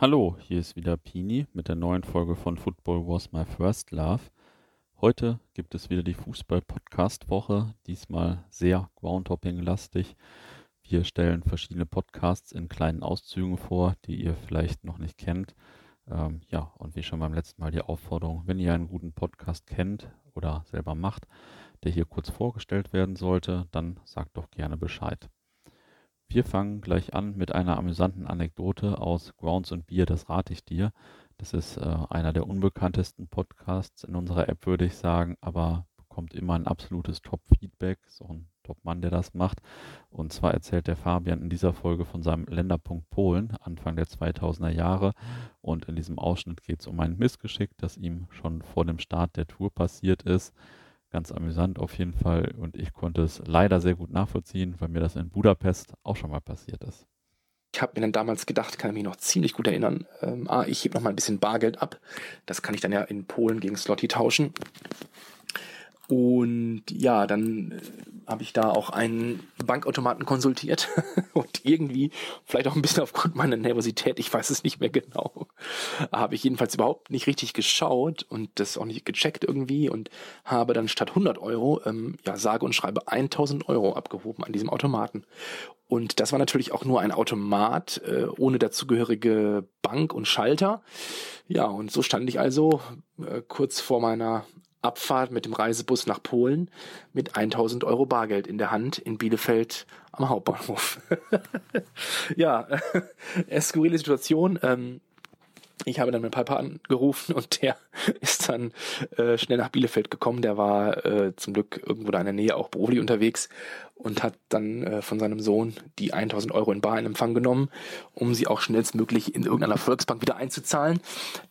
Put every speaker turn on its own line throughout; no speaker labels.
Hallo, hier ist wieder Pini mit der neuen Folge von Football Was My First Love. Heute gibt es wieder die Fußball-Podcast-Woche, diesmal sehr Groundhopping-lastig. Wir stellen verschiedene Podcasts in kleinen Auszügen vor, die ihr vielleicht noch nicht kennt. Ähm, ja, und wie schon beim letzten Mal die Aufforderung, wenn ihr einen guten Podcast kennt oder selber macht, der hier kurz vorgestellt werden sollte, dann sagt doch gerne Bescheid. Wir fangen gleich an mit einer amüsanten Anekdote aus Grounds und Bier, das rate ich dir. Das ist äh, einer der unbekanntesten Podcasts in unserer App, würde ich sagen, aber bekommt immer ein absolutes Top-Feedback. So ein Top-Mann, der das macht. Und zwar erzählt der Fabian in dieser Folge von seinem Länderpunkt Polen, Anfang der 2000er Jahre. Und in diesem Ausschnitt geht es um ein Missgeschick, das ihm schon vor dem Start der Tour passiert ist. Ganz amüsant auf jeden Fall und ich konnte es leider sehr gut nachvollziehen, weil mir das in Budapest auch schon mal passiert ist.
Ich habe mir dann damals gedacht, kann ich mich noch ziemlich gut erinnern, ähm, ah, ich hebe noch mal ein bisschen Bargeld ab. Das kann ich dann ja in Polen gegen Slotty tauschen. Und ja, dann äh, habe ich da auch einen Bankautomaten konsultiert und irgendwie, vielleicht auch ein bisschen aufgrund meiner Nervosität, ich weiß es nicht mehr genau, habe ich jedenfalls überhaupt nicht richtig geschaut und das auch nicht gecheckt irgendwie und habe dann statt 100 Euro, ähm, ja, sage und schreibe 1000 Euro abgehoben an diesem Automaten. Und das war natürlich auch nur ein Automat äh, ohne dazugehörige Bank und Schalter. Ja, und so stand ich also äh, kurz vor meiner Abfahrt mit dem Reisebus nach Polen mit 1000 Euro Bargeld in der Hand in Bielefeld am Hauptbahnhof. ja, äh, skurrile Situation. Ähm, ich habe dann meinen Papa angerufen und der ist dann äh, schnell nach Bielefeld gekommen. Der war äh, zum Glück irgendwo da in der Nähe auch beruflich unterwegs und hat dann äh, von seinem Sohn die 1000 Euro in Bar in Empfang genommen, um sie auch schnellstmöglich in irgendeiner Volksbank wieder einzuzahlen,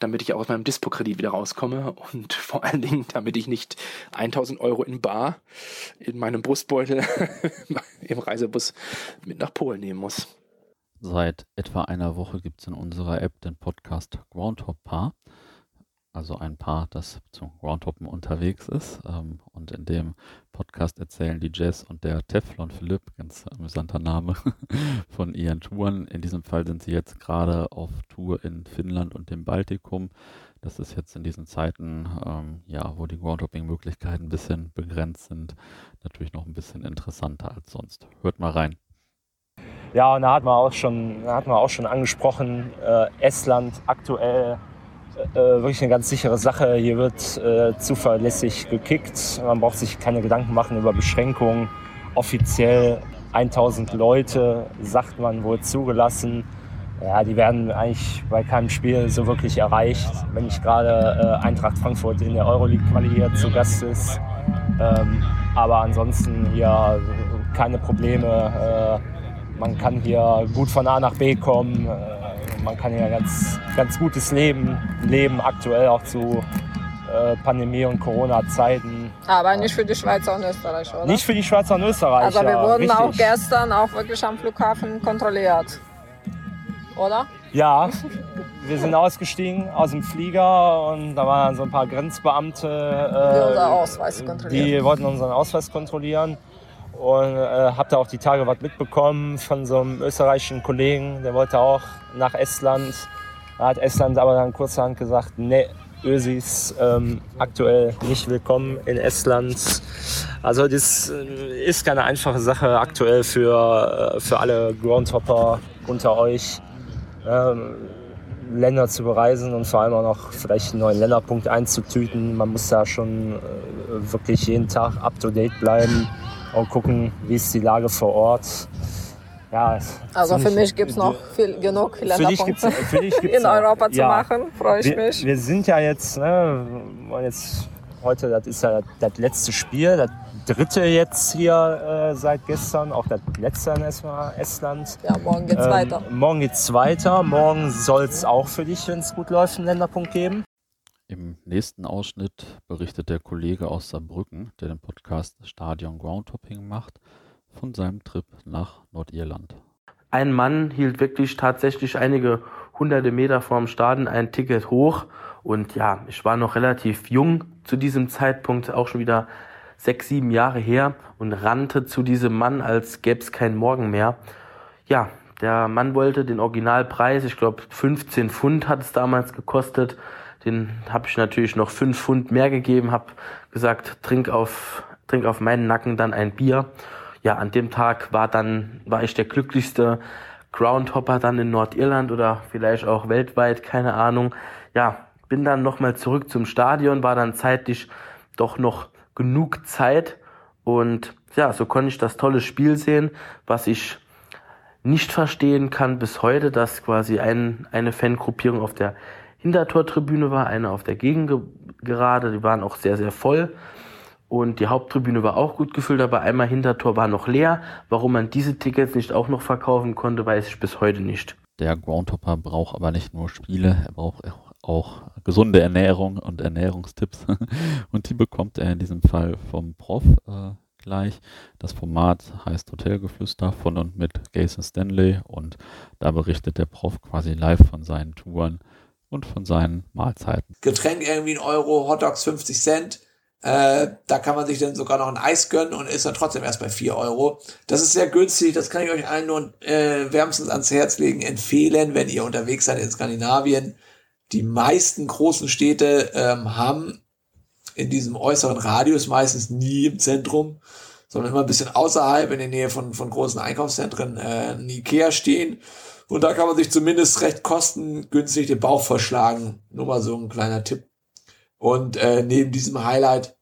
damit ich auch aus meinem Dispo-Kredit wieder rauskomme und vor allen Dingen, damit ich nicht 1000 Euro in Bar in meinem Brustbeutel im Reisebus mit nach Polen nehmen muss.
Seit etwa einer Woche gibt es in unserer App den Podcast Groundhop Paar. Also ein Paar, das zum Groundhoppen unterwegs ist. Ähm, und in dem Podcast erzählen die Jess und der Teflon Philipp, ganz amüsanter Name, von ihren Touren. In diesem Fall sind sie jetzt gerade auf Tour in Finnland und dem Baltikum. Das ist jetzt in diesen Zeiten, ähm, ja, wo die Groundhopping-Möglichkeiten ein bisschen begrenzt sind, natürlich noch ein bisschen interessanter als sonst. Hört mal rein.
Ja, und da hat man auch schon, hat man auch schon angesprochen, äh, Estland aktuell äh, wirklich eine ganz sichere Sache. Hier wird äh, zuverlässig gekickt. Man braucht sich keine Gedanken machen über Beschränkungen. Offiziell 1000 Leute, sagt man, wohl zugelassen. Ja, die werden eigentlich bei keinem Spiel so wirklich erreicht. Wenn nicht gerade äh, Eintracht Frankfurt in der Euroleague-Quali zu Gast ist. Ähm, aber ansonsten hier keine Probleme. Man kann hier gut von A nach B kommen. Äh, man kann hier ganz, ganz gutes Leben leben, aktuell auch zu äh, Pandemie- und Corona-Zeiten.
Aber nicht für die Schweizer und Österreicher, oder?
Nicht für die Schweizer und Österreicher.
Also wir wurden richtig. auch gestern auch wirklich am Flughafen kontrolliert, oder?
Ja, wir sind ausgestiegen aus dem Flieger und da waren so ein paar Grenzbeamte,
äh,
die, die wollten unseren Ausweis kontrollieren und äh, habe da auch die Tage was mitbekommen von so einem österreichischen Kollegen, der wollte auch nach Estland. Da hat Estland aber dann kurzerhand gesagt, nee, Ösis ähm, aktuell nicht willkommen in Estland. Also das äh, ist keine einfache Sache aktuell für, äh, für alle Groundhopper unter euch. Ähm, Länder zu bereisen und vor allem auch noch vielleicht einen neuen Länderpunkt einzutüten. Man muss da schon äh, wirklich jeden Tag up to date bleiben und gucken, wie ist die Lage vor Ort.
Ja, also für mich gibt es noch viel, genug Länderpunkte in Europa zu ja, machen, freue ich
wir,
mich.
Wir sind ja jetzt, ne, jetzt heute, das ist ja das letzte Spiel, das dritte jetzt hier äh, seit gestern, auch das letzte erstmal Estland.
Ja, morgen geht's ähm, weiter.
Morgen geht's weiter, morgen soll es auch für dich, wenn es gut läuft, einen Länderpunkt geben.
Im nächsten Ausschnitt berichtet der Kollege aus Saarbrücken, der den Podcast Stadion Groundhopping macht, von seinem Trip nach Nordirland.
Ein Mann hielt wirklich tatsächlich einige hunderte Meter vorm Stadion ein Ticket hoch und ja, ich war noch relativ jung zu diesem Zeitpunkt, auch schon wieder sechs, sieben Jahre her und rannte zu diesem Mann, als gäbe es keinen Morgen mehr. Ja, Der Mann wollte den Originalpreis, ich glaube 15 Pfund hat es damals gekostet. Den habe ich natürlich noch 5 Pfund mehr gegeben, habe gesagt, trink auf, trink auf meinen Nacken dann ein Bier. Ja, an dem Tag war dann, war ich der glücklichste Groundhopper dann in Nordirland oder vielleicht auch weltweit, keine Ahnung. Ja, bin dann nochmal zurück zum Stadion, war dann zeitlich doch noch genug Zeit und ja, so konnte ich das tolle Spiel sehen, was ich nicht verstehen kann bis heute, dass quasi ein, eine Fangruppierung auf der Hintertortribüne war, eine auf der Gegengerade, die waren auch sehr, sehr voll. Und die Haupttribüne war auch gut gefüllt, aber einmal Hintertor war noch leer. Warum man diese Tickets nicht auch noch verkaufen konnte, weiß ich bis heute nicht.
Der Groundhopper braucht aber nicht nur Spiele, er braucht auch gesunde Ernährung und Ernährungstipps. und die bekommt er in diesem Fall vom Prof äh, gleich. Das Format heißt Hotelgeflüster von und mit Jason Stanley und da berichtet der Prof quasi live von seinen Touren und von seinen Mahlzeiten.
Getränk irgendwie ein Euro, Hotdogs 50 Cent äh, da kann man sich dann sogar noch ein Eis gönnen und ist dann trotzdem erst bei 4 Euro. Das ist sehr günstig, das kann ich euch allen nur äh, wärmstens ans Herz legen, empfehlen, wenn ihr unterwegs seid in Skandinavien. Die meisten großen Städte ähm, haben in diesem äußeren Radius meistens nie im Zentrum, sondern immer ein bisschen außerhalb in der Nähe von, von großen Einkaufszentren äh, ein Ikea stehen. Und da kann man sich zumindest recht kostengünstig den Bauch verschlagen. Nur mal so ein kleiner Tipp und äh, neben diesem Highlight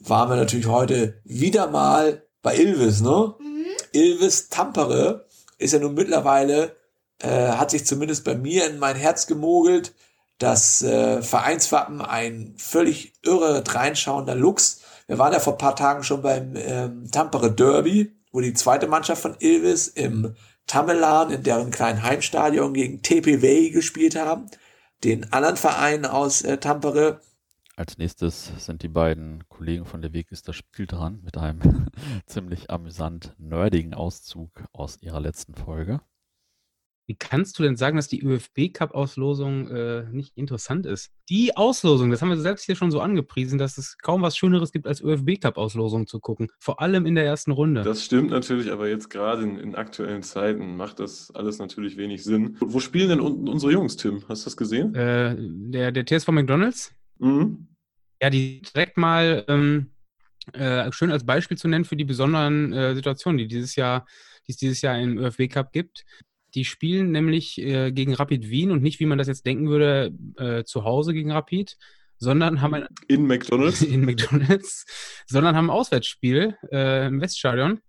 waren wir natürlich heute wieder mal bei Ilvis, ne? Mhm. Ilvis Tampere ist ja nun mittlerweile, äh, hat sich zumindest bei mir in mein Herz gemogelt. Das äh, Vereinswappen ein völlig irre reinschauender Lux. Wir waren ja vor paar Tagen schon beim ähm, Tampere Derby, wo die zweite Mannschaft von Ilvis im Tamelan in deren kleinen Heimstadion gegen TPW gespielt haben. Den anderen Verein aus äh, Tampere
als nächstes sind die beiden Kollegen von Der Weg ist das Spiel dran mit einem ziemlich amüsant nerdigen Auszug aus ihrer letzten Folge.
Wie kannst du denn sagen, dass die ÖFB-Cup-Auslosung äh, nicht interessant ist? Die Auslosung, das haben wir selbst hier schon so angepriesen, dass es kaum was Schöneres gibt, als ÖFB-Cup-Auslosung zu gucken. Vor allem in der ersten Runde.
Das stimmt natürlich, aber jetzt gerade in, in, aktuellen Zeiten macht das alles natürlich wenig Sinn. Wo spielen denn unten unsere Jungs, Tim? Hast du das gesehen?
Äh, der, der TSV McDonalds? Mhm. Ja, die direkt mal ähm, äh, schön als Beispiel zu nennen für die besonderen äh, Situationen, die dieses Jahr, die es dieses Jahr im ÖFW Cup gibt. Die spielen nämlich äh, gegen Rapid Wien und nicht, wie man das jetzt denken würde, äh, zu Hause gegen Rapid, sondern haben ein
in McDonald's,
in McDonald's, sondern haben ein Auswärtsspiel äh, im Weststadion.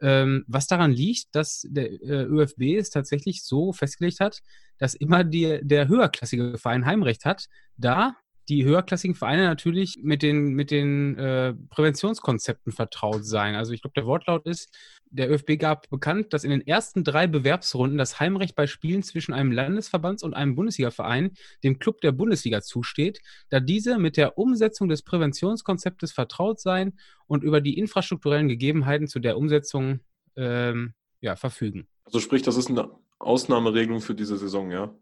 Ähm, was daran liegt, dass der äh, ÖFB es tatsächlich so festgelegt hat, dass immer die, der höherklassige Verein Heimrecht hat, da die höherklassigen Vereine natürlich mit den, mit den äh, Präventionskonzepten vertraut sein. Also ich glaube, der Wortlaut ist, der ÖFB gab bekannt, dass in den ersten drei Bewerbsrunden das Heimrecht bei Spielen zwischen einem Landesverbands- und einem Bundesligaverein dem Club der Bundesliga zusteht, da diese mit der Umsetzung des Präventionskonzeptes vertraut seien und über die infrastrukturellen Gegebenheiten zu der Umsetzung ähm, ja, verfügen.
Also sprich, das ist eine Ausnahmeregelung für diese Saison, ja?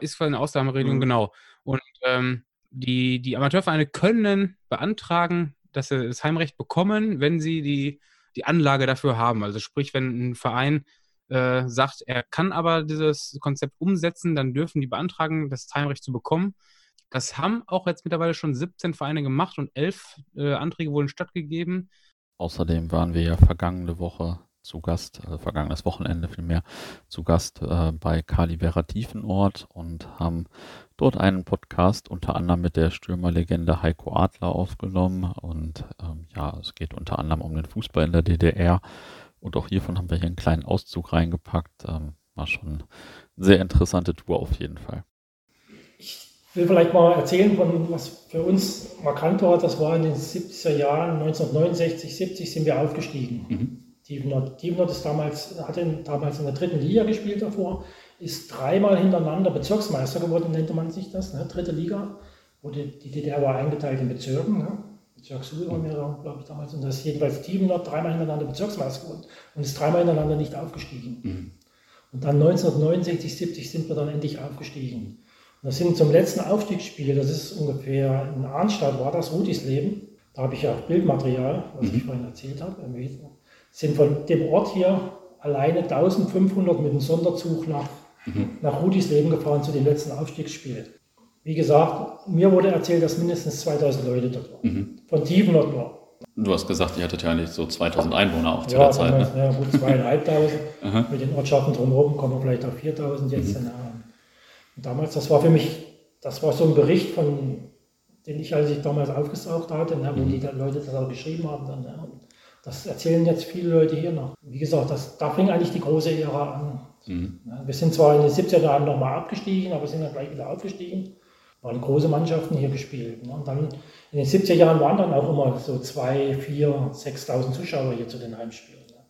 Ist quasi eine Ausnahmeregelung, mhm. genau. Und ähm, die, die Amateurvereine können beantragen, dass sie das Heimrecht bekommen, wenn sie die, die Anlage dafür haben. Also sprich, wenn ein Verein äh, sagt, er kann aber dieses Konzept umsetzen, dann dürfen die beantragen, das Heimrecht zu bekommen. Das haben auch jetzt mittlerweile schon 17 Vereine gemacht und elf äh, Anträge wurden stattgegeben.
Außerdem waren wir ja vergangene Woche zu Gast, also vergangenes Wochenende vielmehr, zu Gast äh, bei Kalibera Tiefenort und haben dort einen Podcast unter anderem mit der Stürmerlegende Heiko Adler aufgenommen. Und ähm, ja, es geht unter anderem um den Fußball in der DDR. Und auch hiervon haben wir hier einen kleinen Auszug reingepackt. Ähm, war schon eine sehr interessante Tour auf jeden Fall.
Ich will vielleicht mal erzählen, von was für uns markant war. Das war in den 70er Jahren, 1969, 70 sind wir aufgestiegen. Mhm. Tiefenort. Tiefenort ist damals, hatte damals in der dritten Liga gespielt davor, ist dreimal hintereinander Bezirksmeister geworden, nannte man sich das, ne? dritte Liga. Wo die, die DDR war eingeteilt in Bezirken. Ne? Bezirk Süd waren wir, glaube ich, damals. Und das ist jedenfalls Tiefenort dreimal hintereinander Bezirksmeister geworden und ist dreimal hintereinander nicht aufgestiegen. Mhm. Und dann 1969, 70 sind wir dann endlich aufgestiegen. Und das sind zum letzten Aufstiegsspiel, das ist ungefähr in Arnstadt, war das Rudis-Leben. Da habe ich ja auch Bildmaterial, was mhm. ich vorhin erzählt habe, sind von dem Ort hier alleine 1500 mit dem Sonderzug nach, mhm. nach Rudisleben gefahren zu den letzten Aufstiegsspielen. Wie gesagt, mir wurde erzählt, dass mindestens 2000 Leute dort waren. Mhm. Von Tiefenort nur.
Du hast gesagt, ihr hattet ja nicht so 2000 Einwohner auch zu ja, der Zeit.
Ne? Ja, gut zweieinhalbtausend. mit den Ortschaften drumherum kommen wir vielleicht auf 4000 jetzt. Mhm. Und damals, das war für mich, das war so ein Bericht von, den ich, als ich damals aufgesaugt hatte, ne, wo mhm. die Leute das auch geschrieben haben. Dann, ne, das erzählen jetzt viele Leute hier noch. Wie gesagt, das, da fing eigentlich die große Ära an. Mhm. Wir sind zwar in den 70er Jahren nochmal abgestiegen, aber sind dann gleich wieder aufgestiegen. Waren große Mannschaften hier gespielt. Ne? Und dann in den 70er Jahren waren dann auch immer so 2, 4, 6.000 Zuschauer hier zu den Heimspielen. Ne?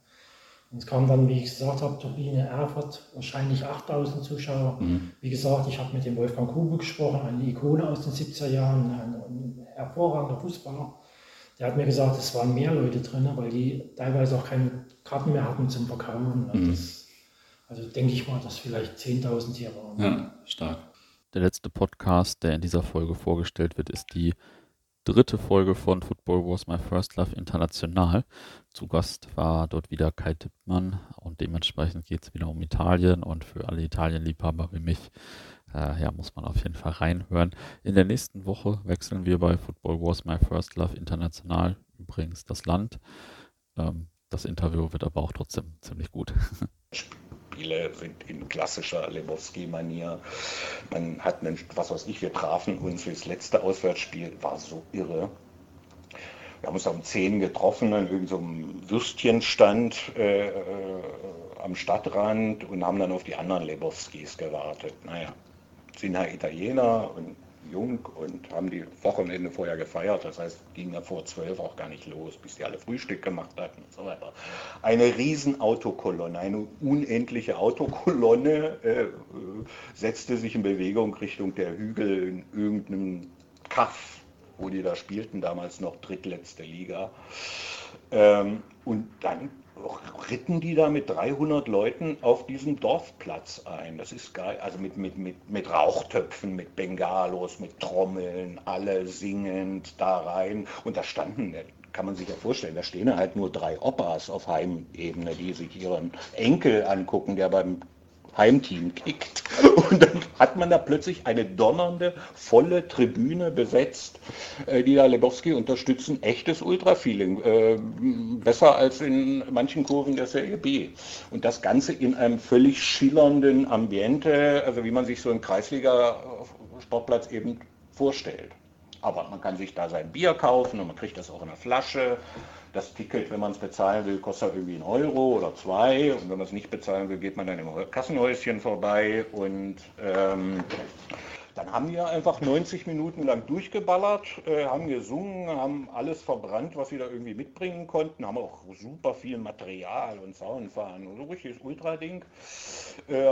Und es kamen dann, wie ich gesagt habe, Turbine Erfurt, wahrscheinlich 8.000 Zuschauer. Mhm. Wie gesagt, ich habe mit dem Wolfgang Kube gesprochen, eine Ikone aus den 70er Jahren, ein, ein hervorragender Fußballer der hat mir gesagt, es waren mehr Leute drin, weil die teilweise auch keine Karten mehr hatten zum Verkaufen. Also, mhm. das, also denke ich mal, dass vielleicht 10.000 hier waren.
Ja, stark. Der letzte Podcast, der in dieser Folge vorgestellt wird, ist die dritte Folge von Football Was My First Love International. Zu Gast war dort wieder Kai Tippmann und dementsprechend geht es wieder um Italien und für alle Italienliebhaber wie mich äh, ja, muss man auf jeden Fall reinhören. In der nächsten Woche wechseln wir bei Football Wars My First Love International übrigens das Land. Ähm, das Interview wird aber auch trotzdem ziemlich gut.
Spiele sind in klassischer Lebowski-Manier. Man hat einen, was weiß ich, wir trafen uns für das letzte Auswärtsspiel, war so irre. Wir haben uns um 10 getroffen an irgendeinem so Würstchenstand äh, äh, am Stadtrand und haben dann auf die anderen Lebowskis gewartet. Naja, sind halt Italiener und jung und haben die Wochenende vorher gefeiert. Das heißt, ging da vor zwölf auch gar nicht los, bis die alle Frühstück gemacht hatten und so weiter. Eine riesen Autokolonne, eine unendliche Autokolonne äh, setzte sich in Bewegung Richtung der Hügel in irgendeinem Kaff, wo die da spielten, damals noch drittletzte Liga. Ähm, und dann ritten die da mit 300 Leuten auf diesem Dorfplatz ein. Das ist geil. Also mit, mit, mit, mit Rauchtöpfen, mit Bengalos, mit Trommeln, alle singend da rein. Und da standen, kann man sich ja vorstellen, da stehen halt nur drei Opas auf Heimebene, die sich ihren Enkel angucken, der beim Heimteam kickt. Und dann hat man da plötzlich eine donnernde, volle Tribüne besetzt, äh, die da Lebowski unterstützen. Echtes Ultra-Feeling. Äh, besser als in manchen Kurven der Serie B. Und das Ganze in einem völlig schillernden Ambiente, also wie man sich so einen Kreisliga-Sportplatz eben vorstellt. Aber man kann sich da sein Bier kaufen und man kriegt das auch in der Flasche. Das Ticket, wenn man es bezahlen will, kostet irgendwie einen Euro oder zwei. Und wenn man es nicht bezahlen will, geht man dann im Kassenhäuschen vorbei. Und ähm, dann haben wir einfach 90 Minuten lang durchgeballert, äh, haben gesungen, haben alles verbrannt, was wir da irgendwie mitbringen konnten, haben auch super viel Material und Soundfahren und so richtiges Ultra-Ding. Äh,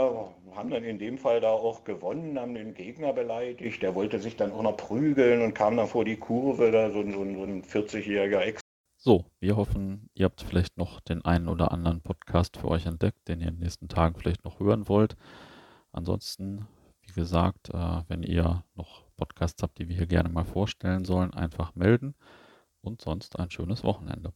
haben dann in dem Fall da auch gewonnen, haben den Gegner beleidigt. Der wollte sich dann auch noch prügeln und kam dann vor die Kurve, da so, so, so ein 40-jähriger Ex
so, wir hoffen, ihr habt vielleicht noch den einen oder anderen Podcast für euch entdeckt, den ihr in den nächsten Tagen vielleicht noch hören wollt. Ansonsten, wie gesagt, äh, wenn ihr noch Podcasts habt, die wir hier gerne mal vorstellen sollen, einfach melden. Und sonst ein schönes Wochenende.